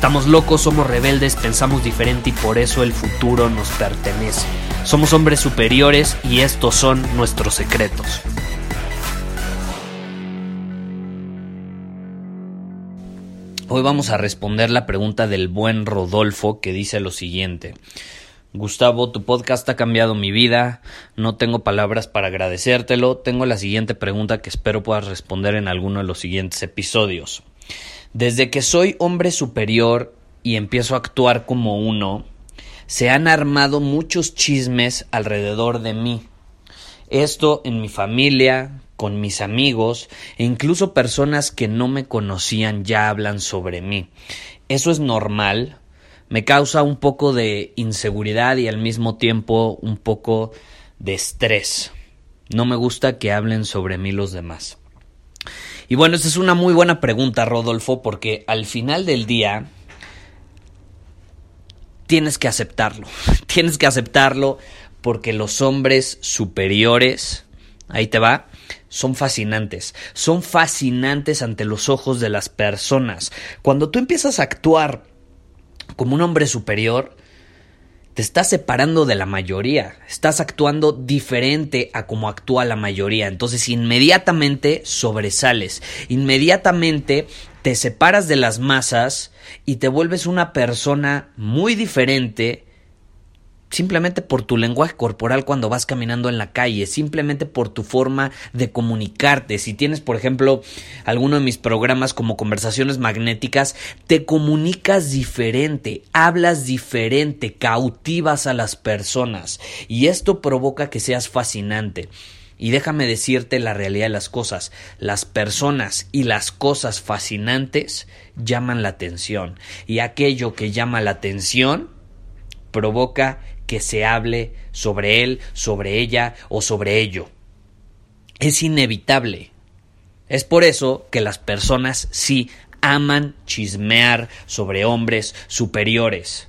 Estamos locos, somos rebeldes, pensamos diferente y por eso el futuro nos pertenece. Somos hombres superiores y estos son nuestros secretos. Hoy vamos a responder la pregunta del buen Rodolfo que dice lo siguiente. Gustavo, tu podcast ha cambiado mi vida, no tengo palabras para agradecértelo, tengo la siguiente pregunta que espero puedas responder en alguno de los siguientes episodios. Desde que soy hombre superior y empiezo a actuar como uno, se han armado muchos chismes alrededor de mí. Esto en mi familia, con mis amigos e incluso personas que no me conocían ya hablan sobre mí. Eso es normal, me causa un poco de inseguridad y al mismo tiempo un poco de estrés. No me gusta que hablen sobre mí los demás. Y bueno, esta es una muy buena pregunta, Rodolfo, porque al final del día tienes que aceptarlo. Tienes que aceptarlo porque los hombres superiores, ahí te va, son fascinantes, son fascinantes ante los ojos de las personas. Cuando tú empiezas a actuar como un hombre superior, te estás separando de la mayoría, estás actuando diferente a como actúa la mayoría, entonces inmediatamente sobresales, inmediatamente te separas de las masas y te vuelves una persona muy diferente simplemente por tu lenguaje corporal cuando vas caminando en la calle, simplemente por tu forma de comunicarte. Si tienes, por ejemplo, alguno de mis programas como conversaciones magnéticas, te comunicas diferente, hablas diferente, cautivas a las personas y esto provoca que seas fascinante. Y déjame decirte la realidad de las cosas. Las personas y las cosas fascinantes llaman la atención. Y aquello que llama la atención provoca que se hable sobre él, sobre ella o sobre ello. Es inevitable. Es por eso que las personas sí aman chismear sobre hombres superiores.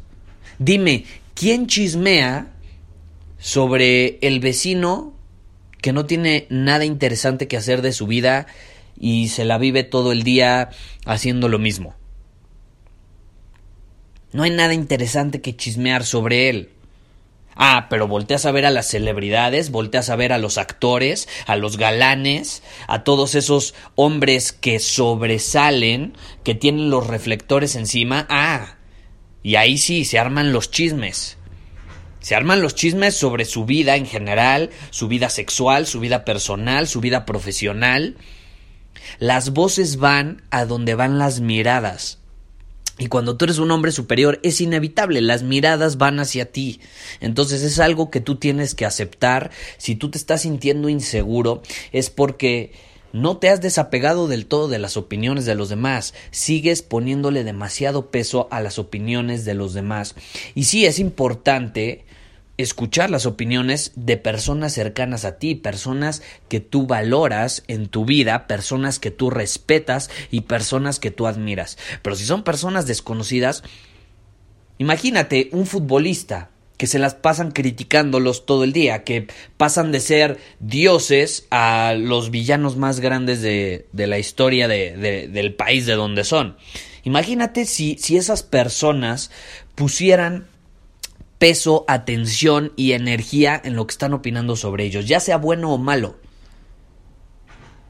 Dime, ¿quién chismea sobre el vecino que no tiene nada interesante que hacer de su vida y se la vive todo el día haciendo lo mismo? No hay nada interesante que chismear sobre él. Ah, pero volteas a ver a las celebridades, volteas a ver a los actores, a los galanes, a todos esos hombres que sobresalen, que tienen los reflectores encima. Ah, y ahí sí, se arman los chismes. Se arman los chismes sobre su vida en general, su vida sexual, su vida personal, su vida profesional. Las voces van a donde van las miradas. Y cuando tú eres un hombre superior es inevitable, las miradas van hacia ti. Entonces es algo que tú tienes que aceptar. Si tú te estás sintiendo inseguro es porque no te has desapegado del todo de las opiniones de los demás, sigues poniéndole demasiado peso a las opiniones de los demás. Y sí es importante escuchar las opiniones de personas cercanas a ti, personas que tú valoras en tu vida, personas que tú respetas y personas que tú admiras. Pero si son personas desconocidas, imagínate un futbolista que se las pasan criticándolos todo el día, que pasan de ser dioses a los villanos más grandes de, la historia del país de donde son. Imagínate si, si esas personas pusieran peso, atención y energía en lo que están opinando sobre ellos, ya sea bueno o malo.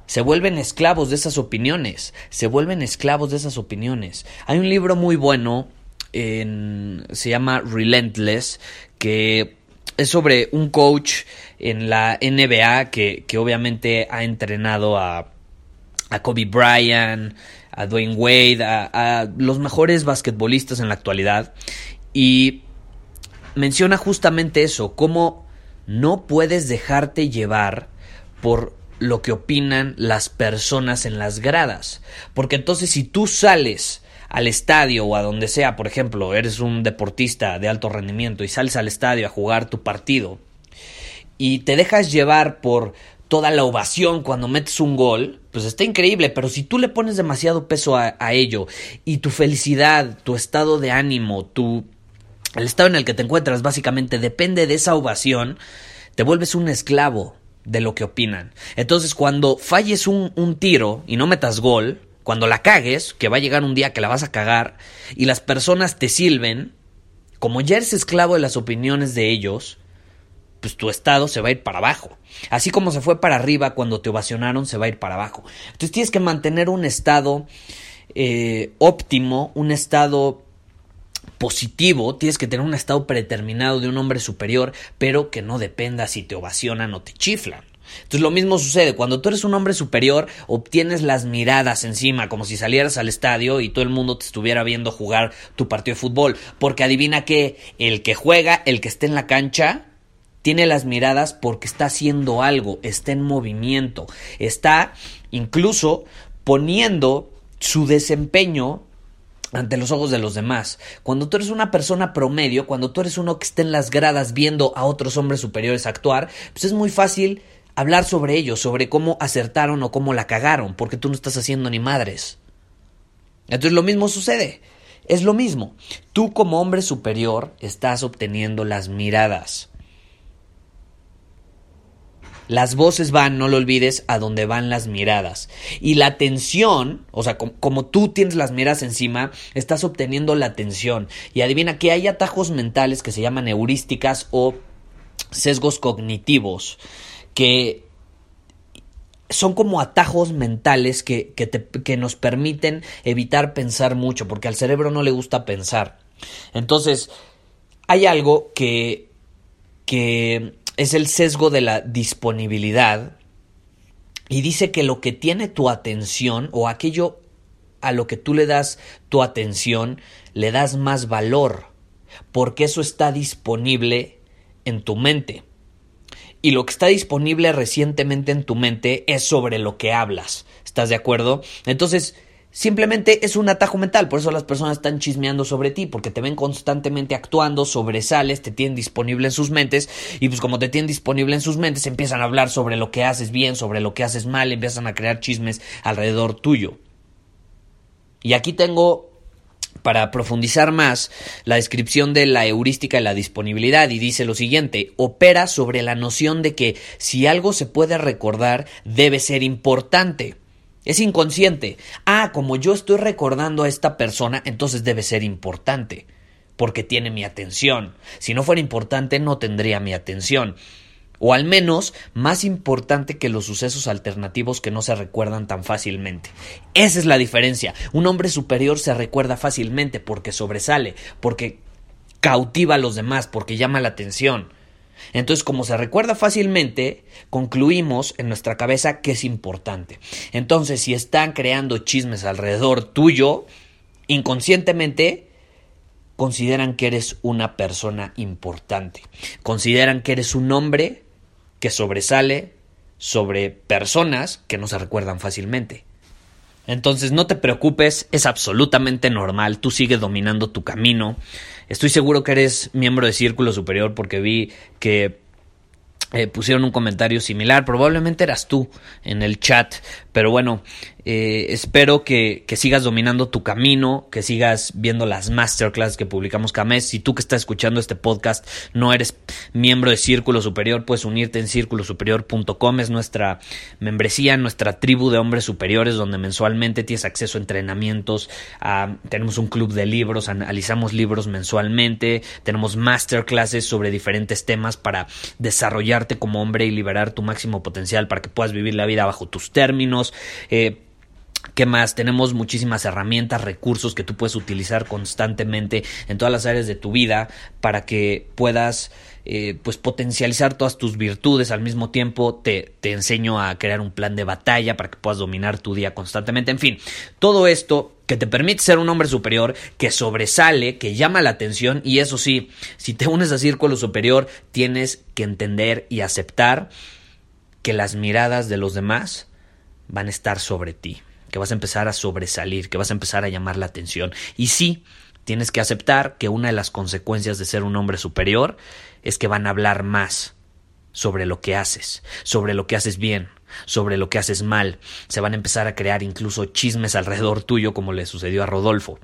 Se vuelven esclavos de esas opiniones, se vuelven esclavos de esas opiniones. Hay un libro muy bueno, se llama Relentless, que es sobre un coach en la NBA que, obviamente ha entrenado a, a Kobe Bryant, a Dwayne Wade, a, los mejores basquetbolistas en la actualidad Y menciona justamente eso, cómo no puedes dejarte llevar por lo que opinan las personas en las gradas. Porque entonces si tú sales al estadio o a donde sea, por ejemplo, eres un deportista de alto rendimiento y sales al estadio a jugar tu partido y te dejas llevar por toda la ovación cuando metes un gol, pues está increíble, pero si tú le pones demasiado peso a, ello y tu felicidad, tu estado de ánimo, tu el estado en el que te encuentras básicamente depende de esa ovación, te vuelves un esclavo de lo que opinan. Entonces, cuando falles un, un tiro y no metas gol, cuando la cagues, que va a llegar un día que la vas a cagar, y las personas te silben, como ya eres esclavo de las opiniones de ellos, pues tu estado se va a ir para abajo. Así como se fue para arriba cuando te ovacionaron, se va a ir para abajo. Entonces tienes que mantener un estado eh, óptimo, un estado positivo, tienes que tener un estado predeterminado de un hombre superior, pero que no dependa si te ovacionan o te chiflan. Entonces lo mismo sucede, cuando tú eres un hombre superior, obtienes las miradas encima, como si salieras al estadio y todo el mundo te estuviera viendo jugar tu partido de fútbol, porque adivina que el que juega, el que esté en la cancha, tiene las miradas porque está haciendo algo, está en movimiento, está incluso poniendo su desempeño ante los ojos de los demás. Cuando tú eres una persona promedio, cuando tú eres uno que está en las gradas viendo a otros hombres superiores actuar, pues es muy fácil hablar sobre ellos, sobre cómo acertaron o cómo la cagaron, porque tú no estás haciendo ni madres. Entonces lo mismo sucede. Es lo mismo. Tú como hombre superior estás obteniendo las miradas. Las voces van, no lo olvides, a donde van las miradas. Y la atención, o sea, como, tú tienes las miradas encima, estás obteniendo la atención. Y adivina que hay atajos mentales que se llaman heurísticas o sesgos cognitivos, que son como atajos mentales que, que, que nos permiten evitar pensar mucho, porque al cerebro no le gusta pensar. Entonces, hay algo que, que es el sesgo de la disponibilidad y dice que lo que tiene tu atención o aquello a lo que tú le das tu atención, le das más valor, porque eso está disponible en tu mente. Y lo que está disponible recientemente en tu mente es sobre lo que hablas. ¿Estás de acuerdo? Entonces, Simplemente es un atajo mental, por eso las personas están chismeando sobre ti, porque te ven constantemente actuando, sobresales, te tienen disponible en sus mentes, y pues como te tienen disponible en sus mentes, empiezan a hablar sobre lo que haces bien, sobre lo que haces mal, empiezan a crear chismes alrededor tuyo. Y aquí tengo para profundizar más la descripción de la heurística y la disponibilidad y dice lo siguiente, opera sobre la noción de que si algo se puede recordar debe ser importante. Es inconsciente. Ah, como yo estoy recordando a esta persona, entonces debe ser importante, porque tiene mi atención. Si no fuera importante, no tendría mi atención. O al menos más importante que los sucesos alternativos que no se recuerdan tan fácilmente. Esa es la diferencia. Un hombre superior se recuerda fácilmente porque sobresale, porque cautiva a los demás, porque llama la atención. Entonces, como se recuerda fácilmente, concluimos en nuestra cabeza que es importante. Entonces, si están creando chismes alrededor tuyo, inconscientemente consideran que eres una persona importante. Consideran que eres un hombre que sobresale sobre personas que no se recuerdan fácilmente. Entonces no te preocupes, es absolutamente normal, tú sigues dominando tu camino. Estoy seguro que eres miembro de Círculo Superior porque vi que eh, pusieron un comentario similar. Probablemente eras tú en el chat. Pero bueno, eh, espero que, que, sigas dominando tu camino, que sigas viendo las masterclass que publicamos cada mes. Si tú que estás escuchando este podcast no eres miembro de Círculo Superior, puedes unirte en círculosuperior.com. Es nuestra membresía, nuestra tribu de hombres superiores, donde mensualmente tienes acceso a entrenamientos. tenemos un club de libros, analizamos libros mensualmente. Tenemos masterclasses sobre diferentes temas para desarrollarte como hombre y liberar tu máximo potencial para que puedas vivir la vida bajo tus términos. Eh, ¿Qué más? Tenemos muchísimas herramientas, recursos que tú puedes utilizar constantemente en todas las áreas de tu vida para que puedas eh, pues potencializar todas tus virtudes. Al mismo tiempo te, te enseño a crear un plan de batalla para que puedas dominar tu día constantemente. En fin todo esto que te permite ser un hombre superior, que sobresale, que llama la atención y eso sí, si te unes a círculo superior, tienes que entender y aceptar que las miradas de los demás van a estar sobre ti, que vas a empezar a sobresalir, que vas a empezar a llamar la atención. Y sí, tienes que aceptar que una de las consecuencias de ser un hombre superior es que van a hablar más sobre lo que haces, sobre lo que haces bien, sobre lo que haces mal. Se van a empezar a crear incluso chismes alrededor tuyo como le sucedió a Rodolfo.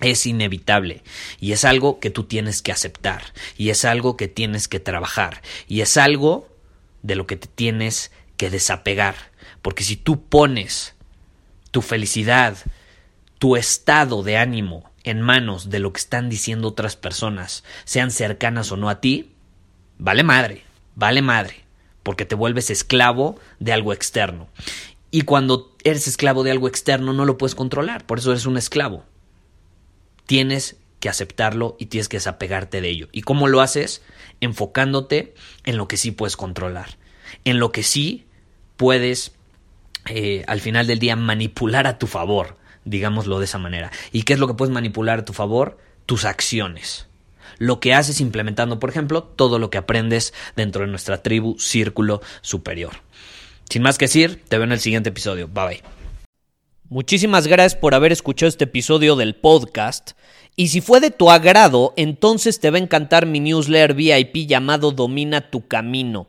Es inevitable y es algo que tú tienes que aceptar y es algo que tienes que trabajar y es algo de lo que te tienes que desapegar. Porque si tú pones tu felicidad, tu estado de ánimo en manos de lo que están diciendo otras personas, sean cercanas o no a ti, vale madre, vale madre, porque te vuelves esclavo de algo externo. Y cuando eres esclavo de algo externo no lo puedes controlar, por eso eres un esclavo. Tienes que aceptarlo y tienes que desapegarte de ello. ¿Y cómo lo haces? Enfocándote en lo que sí puedes controlar, en lo que sí puedes eh, al final del día manipular a tu favor, digámoslo de esa manera. ¿Y qué es lo que puedes manipular a tu favor? Tus acciones. Lo que haces implementando, por ejemplo, todo lo que aprendes dentro de nuestra tribu Círculo Superior. Sin más que decir, te veo en el siguiente episodio. Bye bye. Muchísimas gracias por haber escuchado este episodio del podcast. Y si fue de tu agrado, entonces te va a encantar mi newsletter VIP llamado Domina tu Camino.